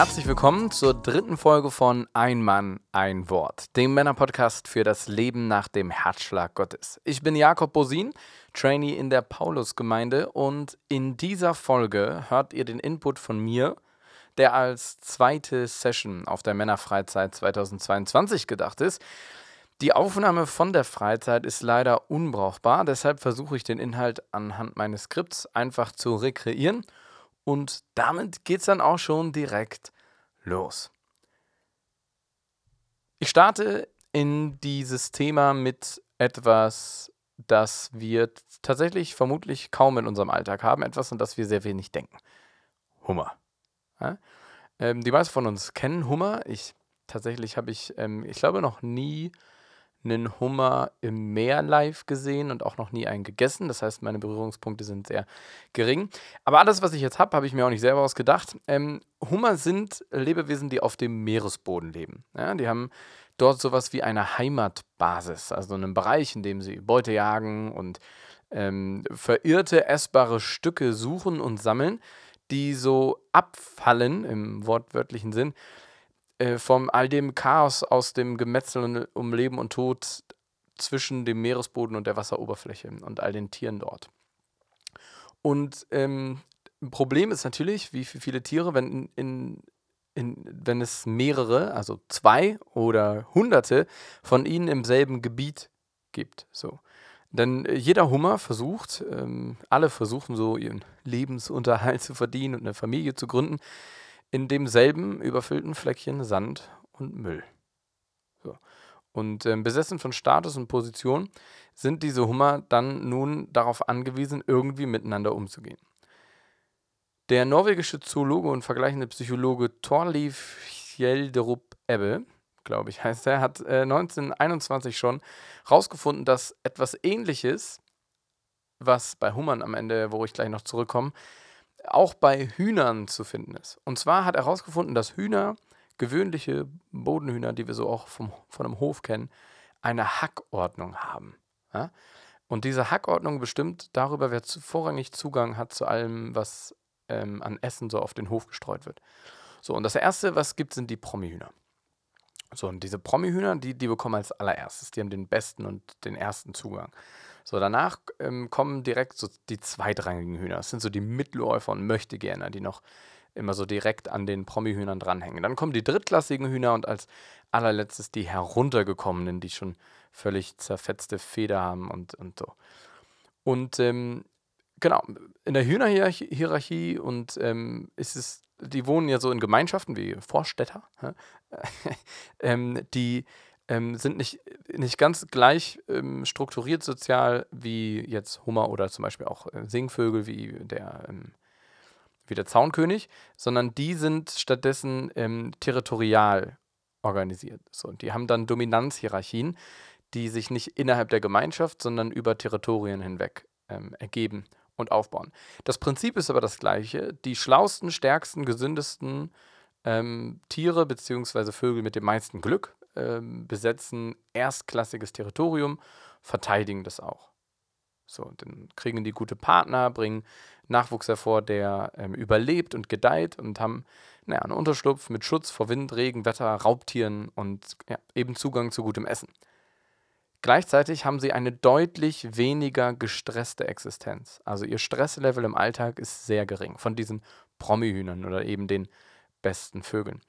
Herzlich willkommen zur dritten Folge von Ein Mann, ein Wort, dem Männerpodcast für das Leben nach dem Herzschlag Gottes. Ich bin Jakob Bosin, Trainee in der Paulusgemeinde und in dieser Folge hört ihr den Input von mir, der als zweite Session auf der Männerfreizeit 2022 gedacht ist. Die Aufnahme von der Freizeit ist leider unbrauchbar, deshalb versuche ich den Inhalt anhand meines Skripts einfach zu rekreieren und damit geht es dann auch schon direkt los. Ich starte in dieses Thema mit etwas, das wir tatsächlich vermutlich kaum in unserem Alltag haben, etwas, an das wir sehr wenig denken. Hummer. Ja? Ähm, die meisten von uns kennen Hummer. Ich tatsächlich habe ich, ähm, ich glaube, noch nie einen Hummer im Meer live gesehen und auch noch nie einen gegessen. Das heißt, meine Berührungspunkte sind sehr gering. Aber alles, was ich jetzt habe, habe ich mir auch nicht selber ausgedacht. Ähm, Hummer sind Lebewesen, die auf dem Meeresboden leben. Ja, die haben dort sowas wie eine Heimatbasis, also einen Bereich, in dem sie Beute jagen und ähm, verirrte essbare Stücke suchen und sammeln, die so abfallen im wortwörtlichen Sinn äh, vom all dem Chaos aus dem Gemetzel um Leben und Tod zwischen dem Meeresboden und der Wasseroberfläche und all den Tieren dort. Und ähm, ein Problem ist natürlich, wie für viele Tiere, wenn, in, in, wenn es mehrere, also zwei oder hunderte von ihnen im selben Gebiet gibt. So. Denn äh, jeder Hummer versucht, ähm, alle versuchen so ihren Lebensunterhalt zu verdienen und eine Familie zu gründen in demselben überfüllten Fleckchen Sand und Müll. So. Und äh, besessen von Status und Position sind diese Hummer dann nun darauf angewiesen, irgendwie miteinander umzugehen. Der norwegische Zoologe und vergleichende Psychologe Thorleif Hjelderup Ebbe, glaube ich, heißt er, hat äh, 1921 schon herausgefunden, dass etwas Ähnliches, was bei Hummern am Ende, wo ich gleich noch zurückkomme, auch bei Hühnern zu finden ist. Und zwar hat er herausgefunden, dass Hühner, gewöhnliche Bodenhühner, die wir so auch vom, von einem Hof kennen, eine Hackordnung haben. Ja? Und diese Hackordnung bestimmt darüber, wer zu, vorrangig Zugang hat zu allem, was ähm, an Essen so auf den Hof gestreut wird. So, und das Erste, was gibt, sind die Promihühner. So, und diese Promihühner, die, die bekommen als allererstes, die haben den besten und den ersten Zugang. So, danach ähm, kommen direkt so die zweitrangigen Hühner. Das sind so die Mitläufer und Möchtegärner, die noch immer so direkt an den Promi-Hühnern dranhängen. Dann kommen die drittklassigen Hühner und als allerletztes die heruntergekommenen, die schon völlig zerfetzte Feder haben und, und so. Und ähm, genau, in der Hühnerhierarchie und ähm, ist es, die wohnen ja so in Gemeinschaften wie Vorstädter, ähm, die ähm, sind nicht, nicht ganz gleich ähm, strukturiert sozial wie jetzt Hummer oder zum Beispiel auch äh, Singvögel wie der, ähm, wie der Zaunkönig, sondern die sind stattdessen ähm, territorial organisiert. So, die haben dann Dominanzhierarchien, die sich nicht innerhalb der Gemeinschaft, sondern über Territorien hinweg ähm, ergeben und aufbauen. Das Prinzip ist aber das gleiche. Die schlausten, stärksten, gesündesten ähm, Tiere bzw. Vögel mit dem meisten Glück ähm, besetzen erstklassiges Territorium, verteidigen das auch. So, dann kriegen die gute Partner, bringen Nachwuchs hervor, der ähm, überlebt und gedeiht und haben naja, einen Unterschlupf mit Schutz vor Wind, Regen, Wetter, Raubtieren und ja, eben Zugang zu gutem Essen. Gleichzeitig haben sie eine deutlich weniger gestresste Existenz. Also ihr Stresslevel im Alltag ist sehr gering von diesen Promihühnern oder eben den besten Vögeln.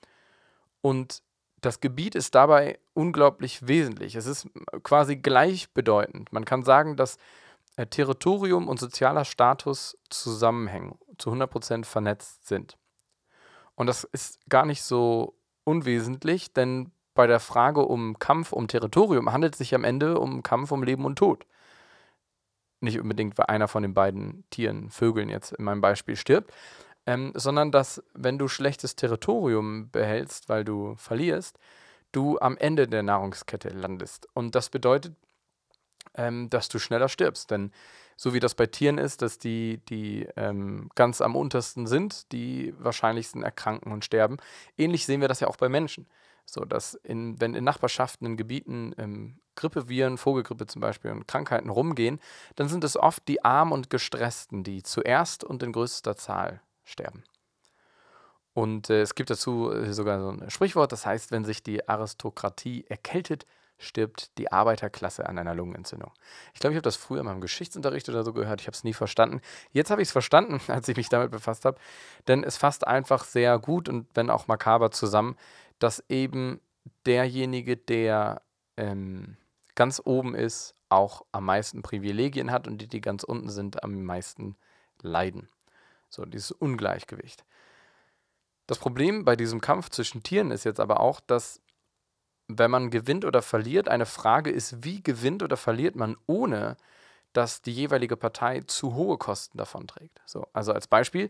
Und das Gebiet ist dabei unglaublich wesentlich. Es ist quasi gleichbedeutend. Man kann sagen, dass äh, Territorium und sozialer Status zusammenhängen, zu 100% vernetzt sind. Und das ist gar nicht so unwesentlich, denn bei der Frage um Kampf um Territorium handelt es sich am Ende um Kampf um Leben und Tod. Nicht unbedingt, weil einer von den beiden Tieren, Vögeln jetzt in meinem Beispiel stirbt, ähm, sondern dass, wenn du schlechtes Territorium behältst, weil du verlierst, du am Ende der Nahrungskette landest. Und das bedeutet, ähm, dass du schneller stirbst. Denn so wie das bei Tieren ist, dass die, die ähm, ganz am untersten sind, die wahrscheinlichsten erkranken und sterben, ähnlich sehen wir das ja auch bei Menschen. So, dass in, wenn in Nachbarschaften, in Gebieten ähm, Grippeviren, Vogelgrippe zum Beispiel und Krankheiten rumgehen, dann sind es oft die Armen und Gestressten, die zuerst und in größter Zahl sterben. Und äh, es gibt dazu äh, sogar so ein Sprichwort, das heißt, wenn sich die Aristokratie erkältet, stirbt die Arbeiterklasse an einer Lungenentzündung. Ich glaube, ich habe das früher mal im Geschichtsunterricht oder so gehört. Ich habe es nie verstanden. Jetzt habe ich es verstanden, als ich mich damit befasst habe. Denn es fasst einfach sehr gut und wenn auch makaber zusammen, dass eben derjenige, der ähm, ganz oben ist, auch am meisten Privilegien hat und die, die ganz unten sind, am meisten leiden. So, dieses Ungleichgewicht. Das Problem bei diesem Kampf zwischen Tieren ist jetzt aber auch, dass wenn man gewinnt oder verliert, eine Frage ist, wie gewinnt oder verliert man, ohne dass die jeweilige Partei zu hohe Kosten davon trägt. So, also als Beispiel,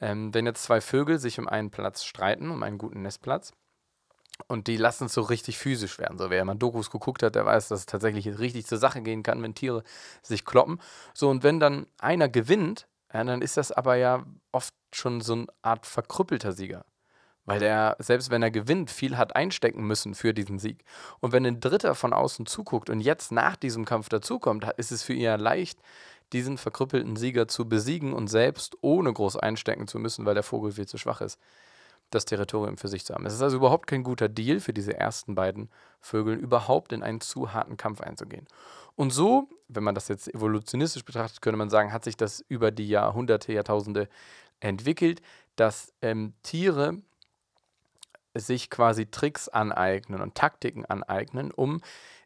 ähm, wenn jetzt zwei Vögel sich um einen Platz streiten, um einen guten Nestplatz, und die lassen es so richtig physisch werden. So, wer mal Dokus geguckt hat, der weiß, dass es tatsächlich richtig zur Sache gehen kann, wenn Tiere sich kloppen. So, und wenn dann einer gewinnt, ja, dann ist das aber ja oft schon so eine Art verkrüppelter Sieger. Weil der, selbst wenn er gewinnt, viel hat einstecken müssen für diesen Sieg. Und wenn ein Dritter von außen zuguckt und jetzt nach diesem Kampf dazukommt, ist es für ihn ja leicht, diesen verkrüppelten Sieger zu besiegen und selbst ohne groß einstecken zu müssen, weil der Vogel viel zu schwach ist das Territorium für sich zu haben. Es ist also überhaupt kein guter Deal für diese ersten beiden Vögel, überhaupt in einen zu harten Kampf einzugehen. Und so, wenn man das jetzt evolutionistisch betrachtet, könnte man sagen, hat sich das über die Jahrhunderte, Jahrtausende entwickelt, dass ähm, Tiere sich quasi Tricks aneignen und Taktiken aneignen, um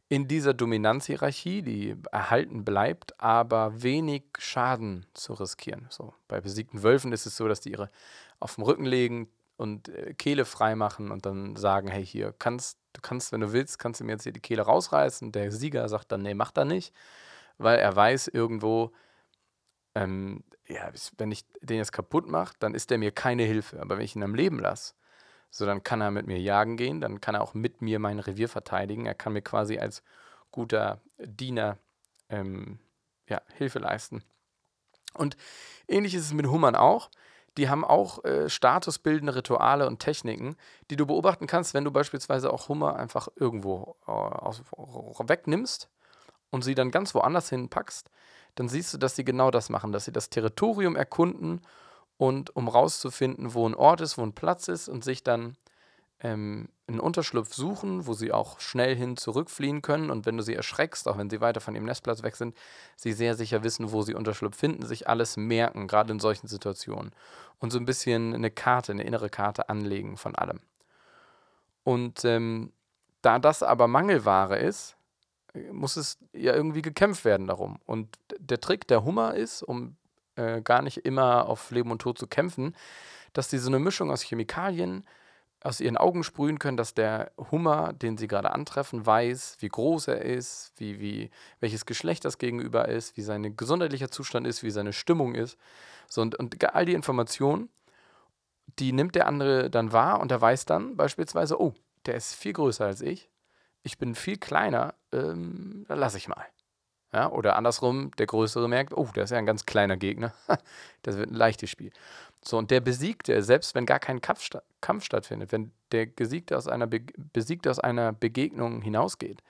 in dieser Dominanzhierarchie, die erhalten bleibt, aber wenig Schaden zu riskieren. So, bei besiegten Wölfen ist es so, dass die ihre auf dem Rücken legen, und äh, Kehle freimachen und dann sagen, hey, hier, kannst, du kannst, wenn du willst, kannst du mir jetzt hier die Kehle rausreißen. Der Sieger sagt dann, nee, mach da nicht, weil er weiß irgendwo, ähm, ja, wenn ich den jetzt kaputt mache, dann ist der mir keine Hilfe. Aber wenn ich ihn am Leben lasse, so dann kann er mit mir jagen gehen, dann kann er auch mit mir mein Revier verteidigen. Er kann mir quasi als guter Diener ähm, ja, Hilfe leisten. Und ähnlich ist es mit Hummern auch die haben auch äh, statusbildende Rituale und Techniken, die du beobachten kannst, wenn du beispielsweise auch Hummer einfach irgendwo äh, aus, wegnimmst und sie dann ganz woanders hinpackst, dann siehst du, dass sie genau das machen, dass sie das Territorium erkunden und um rauszufinden, wo ein Ort ist, wo ein Platz ist und sich dann ähm, einen Unterschlupf suchen, wo sie auch schnell hin zurückfliehen können. Und wenn du sie erschreckst, auch wenn sie weiter von ihrem Nestplatz weg sind, sie sehr sicher wissen, wo sie Unterschlupf finden, sich alles merken, gerade in solchen Situationen. Und so ein bisschen eine Karte, eine innere Karte anlegen von allem. Und ähm, da das aber Mangelware ist, muss es ja irgendwie gekämpft werden darum. Und der Trick der Hummer ist, um äh, gar nicht immer auf Leben und Tod zu kämpfen, dass die so eine Mischung aus Chemikalien, aus ihren Augen sprühen können, dass der Hummer, den sie gerade antreffen, weiß, wie groß er ist, wie, wie, welches Geschlecht das gegenüber ist, wie sein gesundheitlicher Zustand ist, wie seine Stimmung ist. So, und, und all die Informationen, die nimmt der andere dann wahr und er weiß dann beispielsweise, oh, der ist viel größer als ich, ich bin viel kleiner, ähm, dann lasse ich mal. Ja, oder andersrum, der Größere merkt, oh, der ist ja ein ganz kleiner Gegner. das wird ein leichtes Spiel. So, und der Besiegte, selbst wenn gar kein Kampf, Kampf stattfindet, wenn der Gesiegte aus einer Be Besiegte aus einer Begegnung hinausgeht,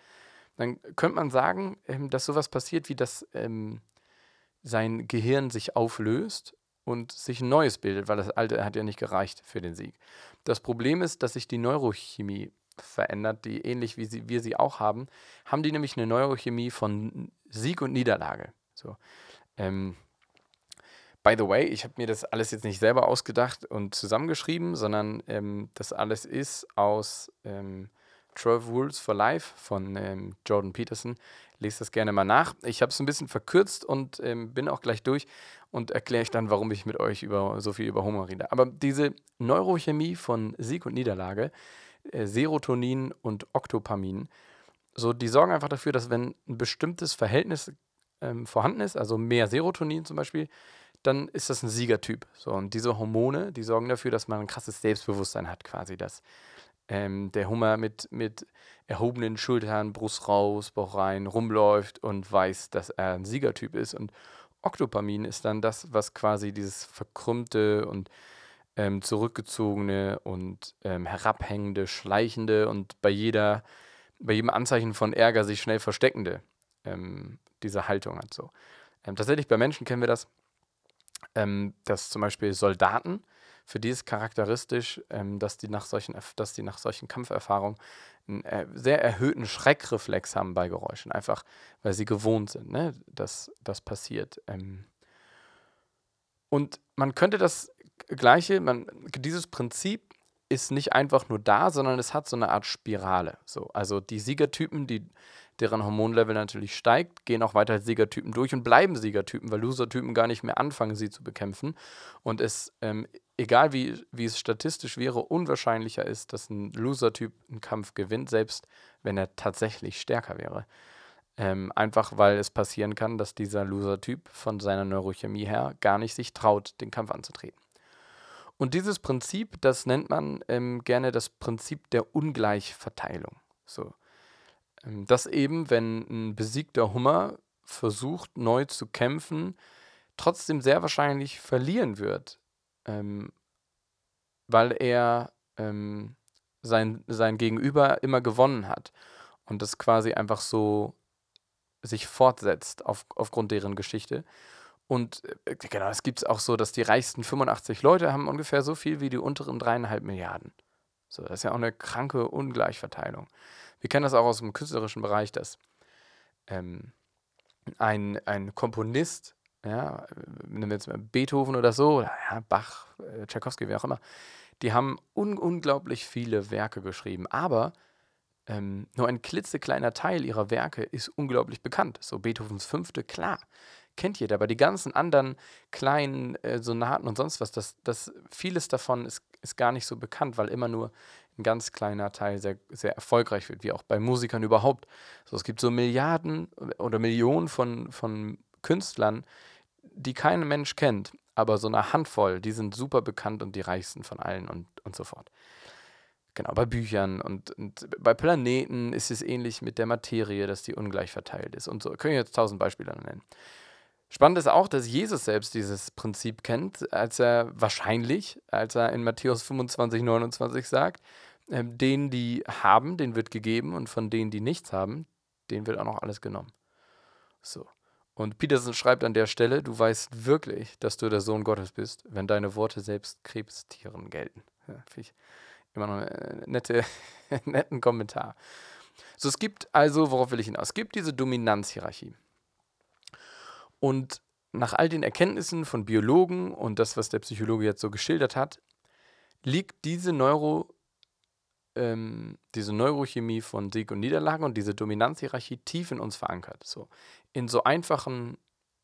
dann könnte man sagen, ähm, dass sowas passiert, wie dass ähm, sein Gehirn sich auflöst und sich ein neues bildet, weil das alte hat ja nicht gereicht für den Sieg. Das Problem ist, dass sich die Neurochemie verändert, die ähnlich wie sie, wir sie auch haben, haben die nämlich eine Neurochemie von Sieg und Niederlage. So. Ähm, by the way, ich habe mir das alles jetzt nicht selber ausgedacht und zusammengeschrieben, sondern ähm, das alles ist aus ähm, 12 Rules for Life von ähm, Jordan Peterson. Lest das gerne mal nach. Ich habe es ein bisschen verkürzt und ähm, bin auch gleich durch und erkläre ich dann, warum ich mit euch über so viel über Homer rede. Aber diese Neurochemie von Sieg und Niederlage äh, Serotonin und Octopamin. So, die sorgen einfach dafür, dass wenn ein bestimmtes Verhältnis ähm, vorhanden ist, also mehr Serotonin zum Beispiel, dann ist das ein Siegertyp. So, und diese Hormone, die sorgen dafür, dass man ein krasses Selbstbewusstsein hat, quasi, dass ähm, der Hummer mit, mit erhobenen Schultern, Brust raus, Bauch rein, rumläuft und weiß, dass er ein Siegertyp ist. Und Octopamin ist dann das, was quasi dieses verkrümmte und ähm, zurückgezogene und ähm, herabhängende, schleichende und bei jeder, bei jedem Anzeichen von Ärger sich schnell versteckende ähm, diese Haltung hat. So. Ähm, tatsächlich bei Menschen kennen wir das, ähm, dass zum Beispiel Soldaten für die ist charakteristisch, ähm, dass, die nach solchen, dass die nach solchen Kampferfahrungen einen äh, sehr erhöhten Schreckreflex haben bei Geräuschen. Einfach, weil sie gewohnt sind, ne? dass das passiert. Ähm und man könnte das Gleiche, man, dieses Prinzip ist nicht einfach nur da, sondern es hat so eine Art Spirale. So, also die Siegertypen, die, deren Hormonlevel natürlich steigt, gehen auch weiter als Siegertypen durch und bleiben Siegertypen, weil Losertypen gar nicht mehr anfangen, sie zu bekämpfen. Und es, ähm, egal wie, wie es statistisch wäre, unwahrscheinlicher ist, dass ein Loser-Typ einen Kampf gewinnt, selbst wenn er tatsächlich stärker wäre. Ähm, einfach weil es passieren kann, dass dieser Loser-Typ von seiner Neurochemie her gar nicht sich traut, den Kampf anzutreten. Und dieses Prinzip, das nennt man ähm, gerne das Prinzip der Ungleichverteilung. So. Ähm, dass eben, wenn ein besiegter Hummer versucht, neu zu kämpfen, trotzdem sehr wahrscheinlich verlieren wird, ähm, weil er ähm, sein, sein Gegenüber immer gewonnen hat und das quasi einfach so sich fortsetzt auf, aufgrund deren Geschichte. Und äh, genau, es gibt es auch so, dass die reichsten 85 Leute haben ungefähr so viel wie die unteren dreieinhalb Milliarden. So, das ist ja auch eine kranke Ungleichverteilung. Wir kennen das auch aus dem künstlerischen Bereich, dass ähm, ein, ein Komponist, ja, nehmen wir jetzt mal Beethoven oder so, oder ja, Bach, äh, Tchaikovsky, wer auch immer, die haben un unglaublich viele Werke geschrieben, aber ähm, nur ein klitzekleiner Teil ihrer Werke ist unglaublich bekannt. So Beethovens Fünfte, klar kennt jeder, aber die ganzen anderen kleinen äh, Sonaten und sonst was, das, das, vieles davon ist, ist gar nicht so bekannt, weil immer nur ein ganz kleiner Teil sehr, sehr erfolgreich wird, wie auch bei Musikern überhaupt. So, es gibt so Milliarden oder Millionen von, von Künstlern, die kein Mensch kennt, aber so eine Handvoll, die sind super bekannt und die reichsten von allen und, und so fort. Genau, bei Büchern und, und bei Planeten ist es ähnlich mit der Materie, dass die ungleich verteilt ist und so. Können wir jetzt tausend Beispiele nennen. Spannend ist auch, dass Jesus selbst dieses Prinzip kennt, als er wahrscheinlich, als er in Matthäus 25, 29 sagt, äh, denen, die haben, denen wird gegeben und von denen, die nichts haben, denen wird auch noch alles genommen. So. Und Peterson schreibt an der Stelle, du weißt wirklich, dass du der Sohn Gottes bist, wenn deine Worte selbst Krebstieren gelten. Ja, Finde ich immer noch einen nette, netten Kommentar. So, es gibt also, worauf will ich hinaus? Es gibt diese Dominanzhierarchie. Und nach all den Erkenntnissen von Biologen und das, was der Psychologe jetzt so geschildert hat, liegt diese, Neuro, ähm, diese Neurochemie von Sieg und Niederlage und diese Dominanzhierarchie tief in uns verankert. So. In so einfachen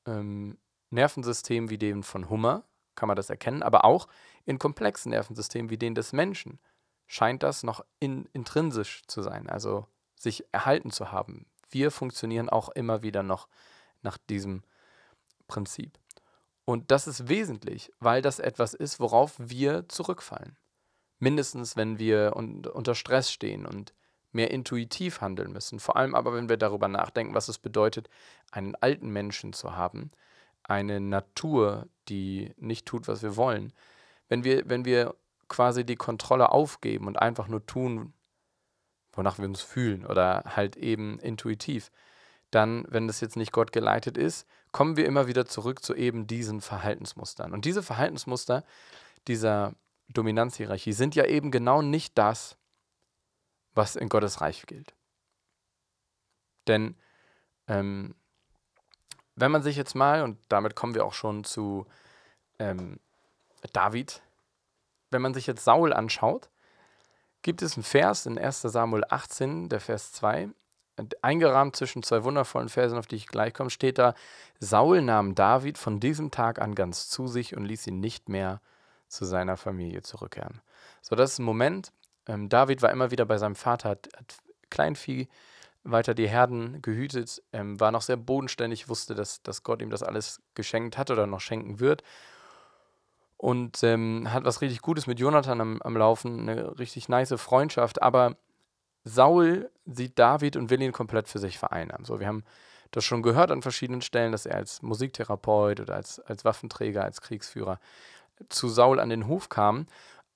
ähm, Nervensystemen wie dem von Hummer kann man das erkennen, aber auch in komplexen Nervensystemen wie denen des Menschen scheint das noch in, intrinsisch zu sein, also sich erhalten zu haben. Wir funktionieren auch immer wieder noch nach diesem Prinzip. Und das ist wesentlich, weil das etwas ist, worauf wir zurückfallen. Mindestens, wenn wir un unter Stress stehen und mehr intuitiv handeln müssen. Vor allem aber, wenn wir darüber nachdenken, was es bedeutet, einen alten Menschen zu haben, eine Natur, die nicht tut, was wir wollen. Wenn wir, wenn wir quasi die Kontrolle aufgeben und einfach nur tun, wonach wir uns fühlen oder halt eben intuitiv, dann, wenn das jetzt nicht Gott geleitet ist, kommen wir immer wieder zurück zu eben diesen Verhaltensmustern. Und diese Verhaltensmuster dieser Dominanzhierarchie sind ja eben genau nicht das, was in Gottes Reich gilt. Denn ähm, wenn man sich jetzt mal, und damit kommen wir auch schon zu ähm, David, wenn man sich jetzt Saul anschaut, gibt es einen Vers in 1 Samuel 18, der Vers 2, eingerahmt zwischen zwei wundervollen Versen, auf die ich gleich komme, steht da, Saul nahm David von diesem Tag an ganz zu sich und ließ ihn nicht mehr zu seiner Familie zurückkehren. So, das ist ein Moment. Ähm, David war immer wieder bei seinem Vater, hat, hat Kleinvieh weiter die Herden gehütet, ähm, war noch sehr bodenständig, wusste, dass, dass Gott ihm das alles geschenkt hat oder noch schenken wird. Und ähm, hat was richtig Gutes mit Jonathan am, am Laufen, eine richtig nice Freundschaft, aber Saul sieht David und will ihn komplett für sich vereinnahmen. So, wir haben das schon gehört an verschiedenen Stellen, dass er als Musiktherapeut oder als, als Waffenträger, als Kriegsführer zu Saul an den Hof kam.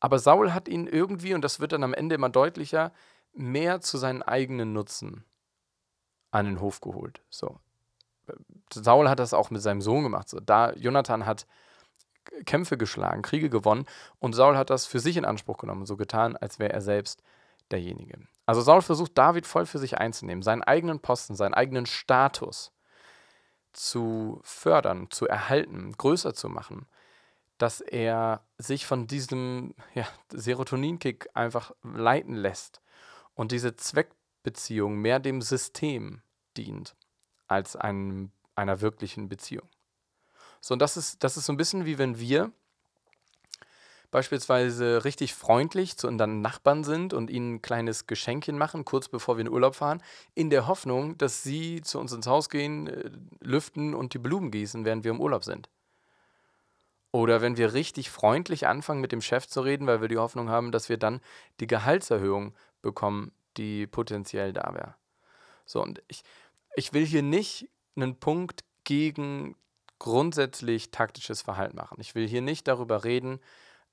Aber Saul hat ihn irgendwie, und das wird dann am Ende immer deutlicher, mehr zu seinen eigenen Nutzen an den Hof geholt. So. Saul hat das auch mit seinem Sohn gemacht. So. Da Jonathan hat Kämpfe geschlagen, Kriege gewonnen und Saul hat das für sich in Anspruch genommen, so getan, als wäre er selbst derjenige. Also Saul versucht David voll für sich einzunehmen, seinen eigenen Posten, seinen eigenen Status zu fördern, zu erhalten, größer zu machen, dass er sich von diesem ja, Serotoninkick einfach leiten lässt und diese Zweckbeziehung mehr dem System dient als einem, einer wirklichen Beziehung. So, und das ist, das ist so ein bisschen wie wenn wir beispielsweise richtig freundlich zu unseren Nachbarn sind und ihnen ein kleines Geschenkchen machen, kurz bevor wir in Urlaub fahren, in der Hoffnung, dass sie zu uns ins Haus gehen, äh, lüften und die Blumen gießen, während wir im Urlaub sind. Oder wenn wir richtig freundlich anfangen, mit dem Chef zu reden, weil wir die Hoffnung haben, dass wir dann die Gehaltserhöhung bekommen, die potenziell da wäre. So, und ich, ich will hier nicht einen Punkt gegen grundsätzlich taktisches Verhalten machen. Ich will hier nicht darüber reden,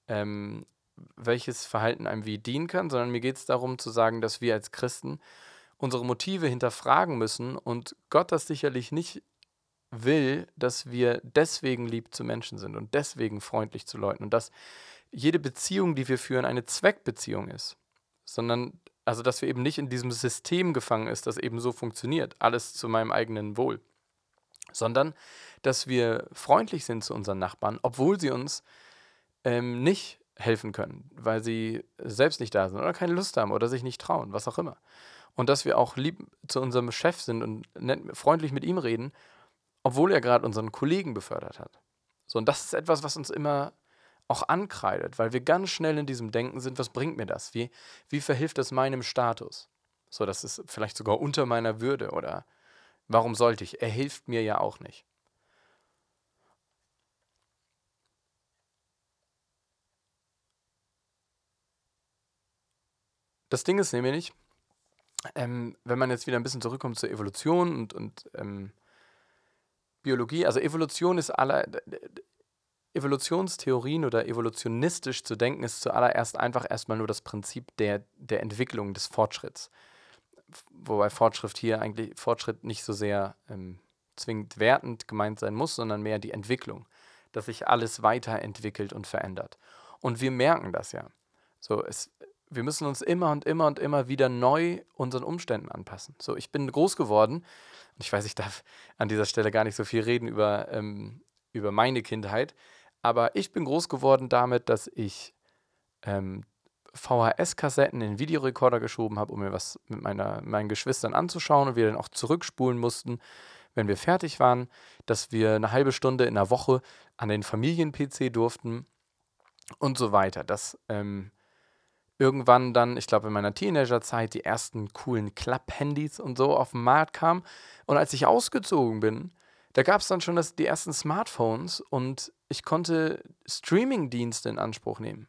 ähm, welches Verhalten einem wie dienen kann, sondern mir geht es darum zu sagen, dass wir als Christen unsere Motive hinterfragen müssen und Gott das sicherlich nicht will, dass wir deswegen lieb zu Menschen sind und deswegen freundlich zu Leuten und dass jede Beziehung, die wir führen, eine Zweckbeziehung ist, sondern also dass wir eben nicht in diesem System gefangen ist, das eben so funktioniert, alles zu meinem eigenen Wohl, sondern dass wir freundlich sind zu unseren Nachbarn, obwohl sie uns ähm, nicht helfen können, weil sie selbst nicht da sind oder keine Lust haben oder sich nicht trauen, was auch immer. Und dass wir auch lieb zu unserem Chef sind und freundlich mit ihm reden, obwohl er gerade unseren Kollegen befördert hat. So, und das ist etwas, was uns immer auch ankreidet, weil wir ganz schnell in diesem Denken sind, was bringt mir das? Wie, wie verhilft das meinem Status? So, das ist vielleicht sogar unter meiner Würde oder warum sollte ich? Er hilft mir ja auch nicht. Das Ding ist nämlich, ähm, wenn man jetzt wieder ein bisschen zurückkommt zur Evolution und, und ähm, Biologie, also Evolution ist aller, Evolutionstheorien oder evolutionistisch zu denken, ist zuallererst einfach erstmal nur das Prinzip der, der Entwicklung des Fortschritts. Wobei Fortschritt hier eigentlich Fortschritt nicht so sehr ähm, zwingend wertend gemeint sein muss, sondern mehr die Entwicklung, dass sich alles weiterentwickelt und verändert. Und wir merken das ja. So, es, wir müssen uns immer und immer und immer wieder neu unseren Umständen anpassen. So, ich bin groß geworden und ich weiß, ich darf an dieser Stelle gar nicht so viel reden über, ähm, über meine Kindheit, aber ich bin groß geworden damit, dass ich ähm, VHS-Kassetten in Videorekorder geschoben habe, um mir was mit meiner, meinen Geschwistern anzuschauen und wir dann auch zurückspulen mussten, wenn wir fertig waren, dass wir eine halbe Stunde in der Woche an den Familien-PC durften und so weiter. Das ähm, irgendwann dann, ich glaube in meiner Teenagerzeit, die ersten coolen Klapp-Handys und so auf den Markt kamen. Und als ich ausgezogen bin, da gab es dann schon das, die ersten Smartphones und ich konnte Streaming-Dienste in Anspruch nehmen.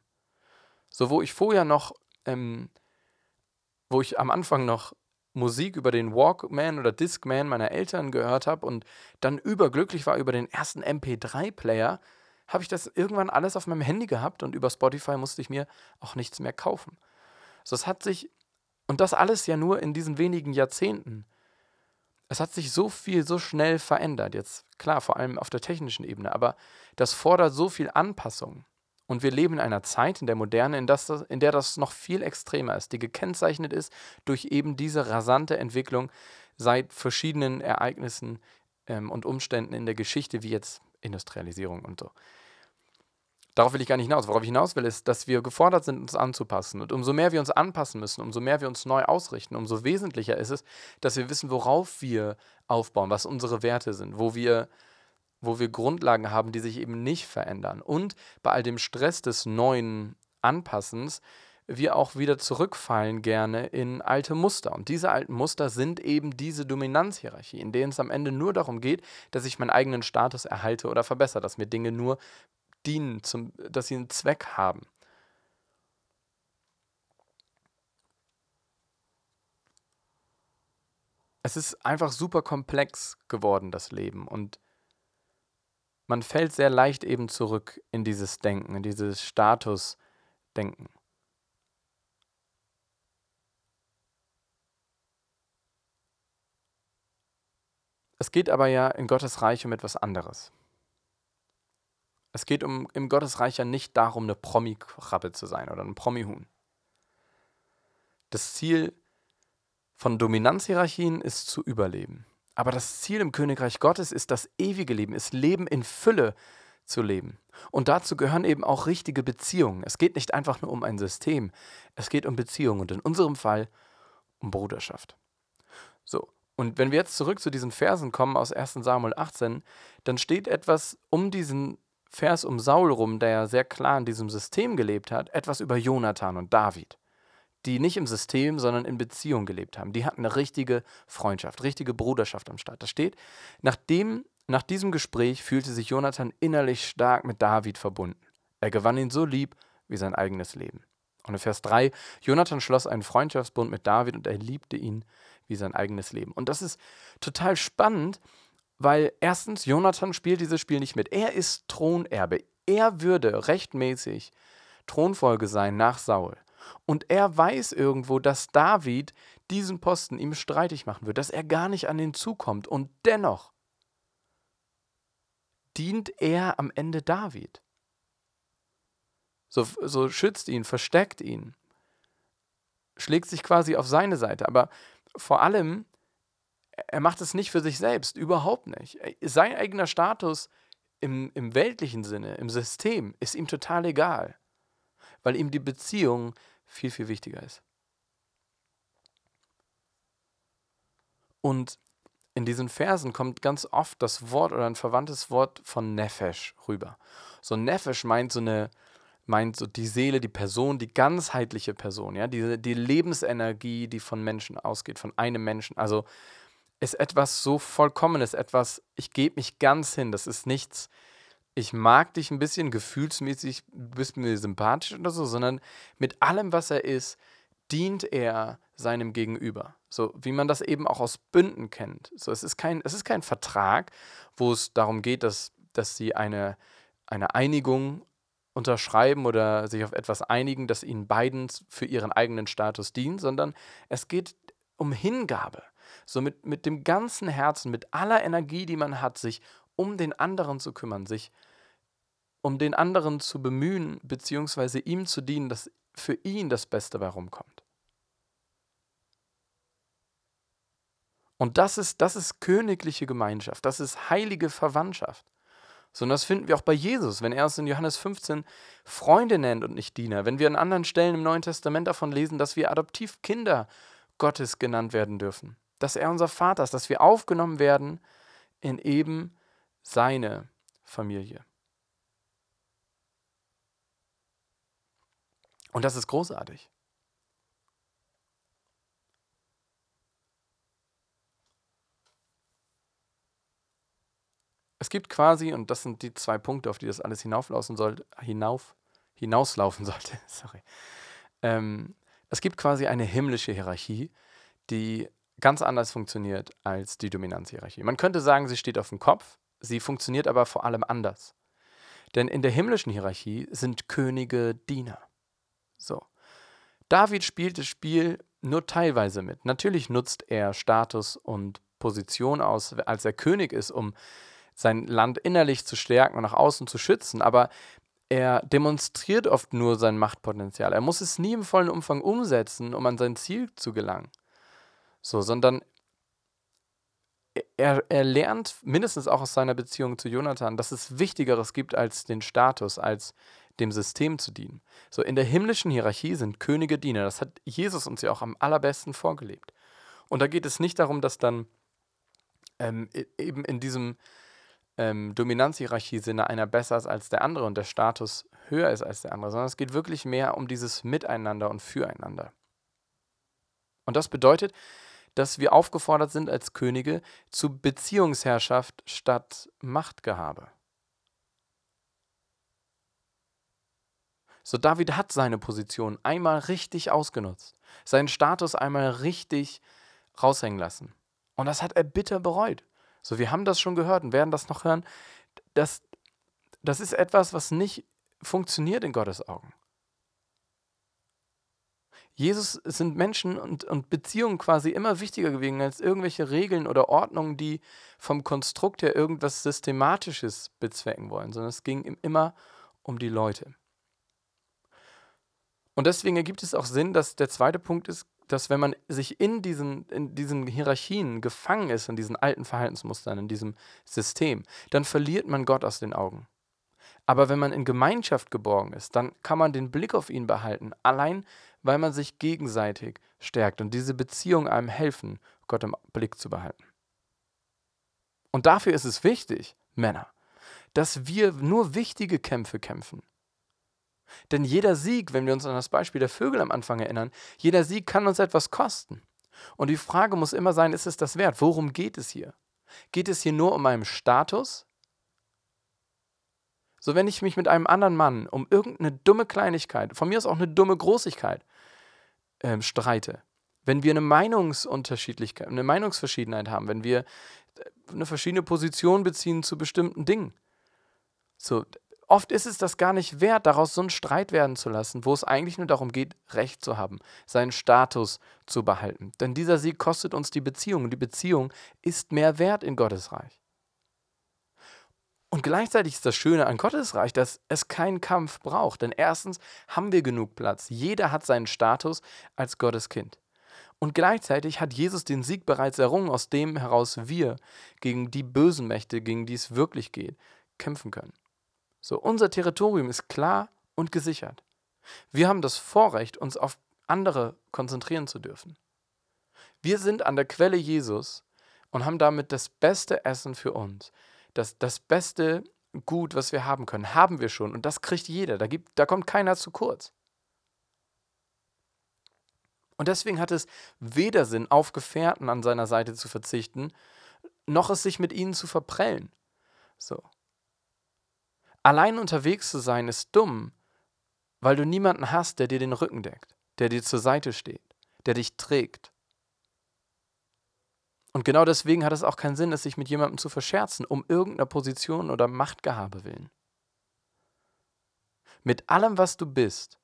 So, wo ich vorher noch, ähm, wo ich am Anfang noch Musik über den Walkman oder Discman meiner Eltern gehört habe und dann überglücklich war über den ersten MP3-Player, habe ich das irgendwann alles auf meinem Handy gehabt und über Spotify musste ich mir auch nichts mehr kaufen. So, es hat sich, und das alles ja nur in diesen wenigen Jahrzehnten. Es hat sich so viel, so schnell verändert. Jetzt, klar, vor allem auf der technischen Ebene, aber das fordert so viel Anpassung. Und wir leben in einer Zeit in der Moderne, in, das, in der das noch viel extremer ist, die gekennzeichnet ist durch eben diese rasante Entwicklung seit verschiedenen Ereignissen ähm, und Umständen in der Geschichte, wie jetzt Industrialisierung und so. Darauf will ich gar nicht hinaus. Worauf ich hinaus will, ist, dass wir gefordert sind, uns anzupassen. Und umso mehr wir uns anpassen müssen, umso mehr wir uns neu ausrichten, umso wesentlicher ist es, dass wir wissen, worauf wir aufbauen, was unsere Werte sind, wo wir, wo wir Grundlagen haben, die sich eben nicht verändern. Und bei all dem Stress des neuen Anpassens wir auch wieder zurückfallen gerne in alte Muster. Und diese alten Muster sind eben diese Dominanzhierarchie, in denen es am Ende nur darum geht, dass ich meinen eigenen Status erhalte oder verbessere, dass mir Dinge nur dienen, zum, dass sie einen Zweck haben. Es ist einfach super komplex geworden, das Leben. Und man fällt sehr leicht eben zurück in dieses Denken, in dieses Statusdenken. Es geht aber ja in Gottes Reich um etwas anderes. Es geht um, im Gottesreich ja nicht darum, eine Promi-Krabbe zu sein oder ein Promi-Huhn. Das Ziel von Dominanzhierarchien ist zu überleben. Aber das Ziel im Königreich Gottes ist das ewige Leben, ist Leben in Fülle zu leben. Und dazu gehören eben auch richtige Beziehungen. Es geht nicht einfach nur um ein System, es geht um Beziehungen und in unserem Fall um Bruderschaft. So, und wenn wir jetzt zurück zu diesen Versen kommen aus 1 Samuel 18, dann steht etwas um diesen Vers um Saul rum, der ja sehr klar in diesem System gelebt hat, etwas über Jonathan und David, die nicht im System, sondern in Beziehung gelebt haben. Die hatten eine richtige Freundschaft, richtige Bruderschaft am Start. Da steht, nachdem, nach diesem Gespräch fühlte sich Jonathan innerlich stark mit David verbunden. Er gewann ihn so lieb wie sein eigenes Leben. Und in Vers 3, Jonathan schloss einen Freundschaftsbund mit David und er liebte ihn wie sein eigenes Leben. Und das ist total spannend, weil erstens, Jonathan spielt dieses Spiel nicht mit. Er ist Thronerbe. Er würde rechtmäßig Thronfolge sein nach Saul. Und er weiß irgendwo, dass David diesen Posten ihm streitig machen wird, dass er gar nicht an ihn zukommt. Und dennoch dient er am Ende David. So, so schützt ihn, versteckt ihn, schlägt sich quasi auf seine Seite. Aber vor allem er macht es nicht für sich selbst, überhaupt nicht. Sein eigener Status im, im weltlichen Sinne, im System, ist ihm total egal, weil ihm die Beziehung viel, viel wichtiger ist. Und in diesen Versen kommt ganz oft das Wort oder ein verwandtes Wort von Nefesh rüber. So Nefesh meint so eine, meint so die Seele, die Person, die ganzheitliche Person, ja, die, die Lebensenergie, die von Menschen ausgeht, von einem Menschen. Also ist etwas so Vollkommenes, etwas, ich gebe mich ganz hin, das ist nichts, ich mag dich ein bisschen gefühlsmäßig, bist mir sympathisch oder so, sondern mit allem, was er ist, dient er seinem Gegenüber. So wie man das eben auch aus Bünden kennt. So, es, ist kein, es ist kein Vertrag, wo es darum geht, dass, dass sie eine, eine Einigung unterschreiben oder sich auf etwas einigen, das ihnen beiden für ihren eigenen Status dient, sondern es geht um Hingabe so mit, mit dem ganzen Herzen, mit aller Energie, die man hat, sich um den anderen zu kümmern, sich um den anderen zu bemühen, beziehungsweise ihm zu dienen, dass für ihn das Beste bei rumkommt. Und das ist, das ist königliche Gemeinschaft, das ist heilige Verwandtschaft. So, und das finden wir auch bei Jesus, wenn er es in Johannes 15 Freunde nennt und nicht Diener. Wenn wir an anderen Stellen im Neuen Testament davon lesen, dass wir Adoptivkinder Gottes genannt werden dürfen dass er unser Vater ist, dass wir aufgenommen werden in eben seine Familie. Und das ist großartig. Es gibt quasi, und das sind die zwei Punkte, auf die das alles hinauflaufen sollte, hinauf, hinauslaufen sollte, sorry. Ähm, es gibt quasi eine himmlische Hierarchie, die ganz anders funktioniert als die Dominanzhierarchie. Man könnte sagen, sie steht auf dem Kopf, sie funktioniert aber vor allem anders. Denn in der himmlischen Hierarchie sind Könige Diener. So. David spielt das Spiel nur teilweise mit. Natürlich nutzt er Status und Position aus, als er König ist, um sein Land innerlich zu stärken und nach außen zu schützen, aber er demonstriert oft nur sein Machtpotenzial. Er muss es nie im vollen Umfang umsetzen, um an sein Ziel zu gelangen. So, sondern er, er lernt mindestens auch aus seiner Beziehung zu Jonathan, dass es Wichtigeres gibt als den Status, als dem System zu dienen. So in der himmlischen Hierarchie sind Könige Diener. Das hat Jesus uns ja auch am allerbesten vorgelebt. Und da geht es nicht darum, dass dann ähm, eben in diesem ähm, Dominanzhierarchie-Sinne einer besser ist als der andere und der Status höher ist als der andere, sondern es geht wirklich mehr um dieses Miteinander und Füreinander. Und das bedeutet, dass wir aufgefordert sind als Könige zu Beziehungsherrschaft statt Machtgehabe. So David hat seine Position einmal richtig ausgenutzt, seinen Status einmal richtig raushängen lassen. Und das hat er bitter bereut. So, wir haben das schon gehört und werden das noch hören. Das, das ist etwas, was nicht funktioniert in Gottes Augen. Jesus sind Menschen und, und Beziehungen quasi immer wichtiger gewesen als irgendwelche Regeln oder Ordnungen, die vom Konstrukt her irgendwas Systematisches bezwecken wollen, sondern es ging ihm immer um die Leute. Und deswegen ergibt es auch Sinn, dass der zweite Punkt ist, dass wenn man sich in diesen, in diesen Hierarchien gefangen ist, in diesen alten Verhaltensmustern, in diesem System, dann verliert man Gott aus den Augen. Aber wenn man in Gemeinschaft geborgen ist, dann kann man den Blick auf ihn behalten, allein weil man sich gegenseitig stärkt und diese Beziehungen einem helfen, Gott im Blick zu behalten. Und dafür ist es wichtig, Männer, dass wir nur wichtige Kämpfe kämpfen. Denn jeder Sieg, wenn wir uns an das Beispiel der Vögel am Anfang erinnern, jeder Sieg kann uns etwas kosten. Und die Frage muss immer sein, ist es das wert? Worum geht es hier? Geht es hier nur um einen Status? So, wenn ich mich mit einem anderen Mann um irgendeine dumme Kleinigkeit, von mir aus auch eine dumme Großigkeit, ähm, streite, wenn wir eine Meinungsunterschiedlichkeit, eine Meinungsverschiedenheit haben, wenn wir äh, eine verschiedene Position beziehen zu bestimmten Dingen, so, oft ist es das gar nicht wert, daraus so einen Streit werden zu lassen, wo es eigentlich nur darum geht, Recht zu haben, seinen Status zu behalten. Denn dieser Sieg kostet uns die Beziehung und die Beziehung ist mehr wert in Gottes Reich. Und gleichzeitig ist das Schöne an Gottes Reich, dass es keinen Kampf braucht. Denn erstens haben wir genug Platz. Jeder hat seinen Status als Gottes Kind. Und gleichzeitig hat Jesus den Sieg bereits errungen, aus dem heraus wir gegen die bösen Mächte, gegen die es wirklich geht, kämpfen können. So, unser Territorium ist klar und gesichert. Wir haben das Vorrecht, uns auf andere konzentrieren zu dürfen. Wir sind an der Quelle Jesus und haben damit das beste Essen für uns. Das, das beste Gut, was wir haben können, haben wir schon. Und das kriegt jeder. Da, gibt, da kommt keiner zu kurz. Und deswegen hat es weder Sinn, auf Gefährten an seiner Seite zu verzichten, noch es sich mit ihnen zu verprellen. So. Allein unterwegs zu sein ist dumm, weil du niemanden hast, der dir den Rücken deckt, der dir zur Seite steht, der dich trägt. Und genau deswegen hat es auch keinen Sinn, es sich mit jemandem zu verscherzen, um irgendeiner Position oder Machtgehabe willen. Mit allem, was du bist,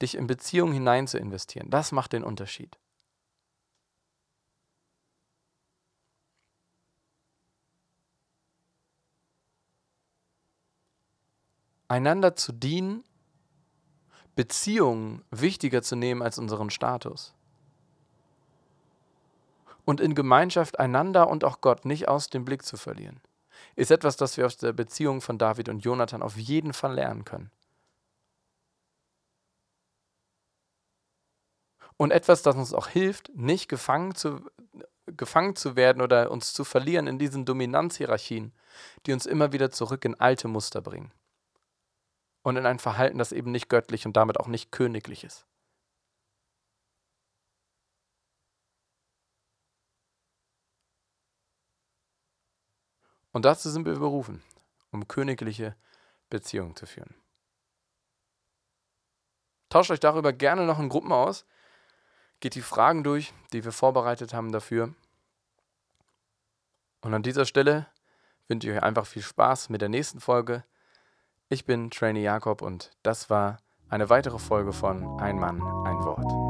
dich in Beziehungen hinein zu investieren, das macht den Unterschied. Einander zu dienen, Beziehungen wichtiger zu nehmen als unseren Status. Und in Gemeinschaft einander und auch Gott nicht aus dem Blick zu verlieren, ist etwas, das wir aus der Beziehung von David und Jonathan auf jeden Fall lernen können. Und etwas, das uns auch hilft, nicht gefangen zu, gefangen zu werden oder uns zu verlieren in diesen Dominanzhierarchien, die uns immer wieder zurück in alte Muster bringen und in ein Verhalten, das eben nicht göttlich und damit auch nicht königlich ist. Und dazu sind wir berufen, um königliche Beziehungen zu führen. Tauscht euch darüber gerne noch in Gruppen aus. Geht die Fragen durch, die wir vorbereitet haben dafür. Und an dieser Stelle wünsche ich euch einfach viel Spaß mit der nächsten Folge. Ich bin Trainee Jakob und das war eine weitere Folge von Ein Mann, ein Wort.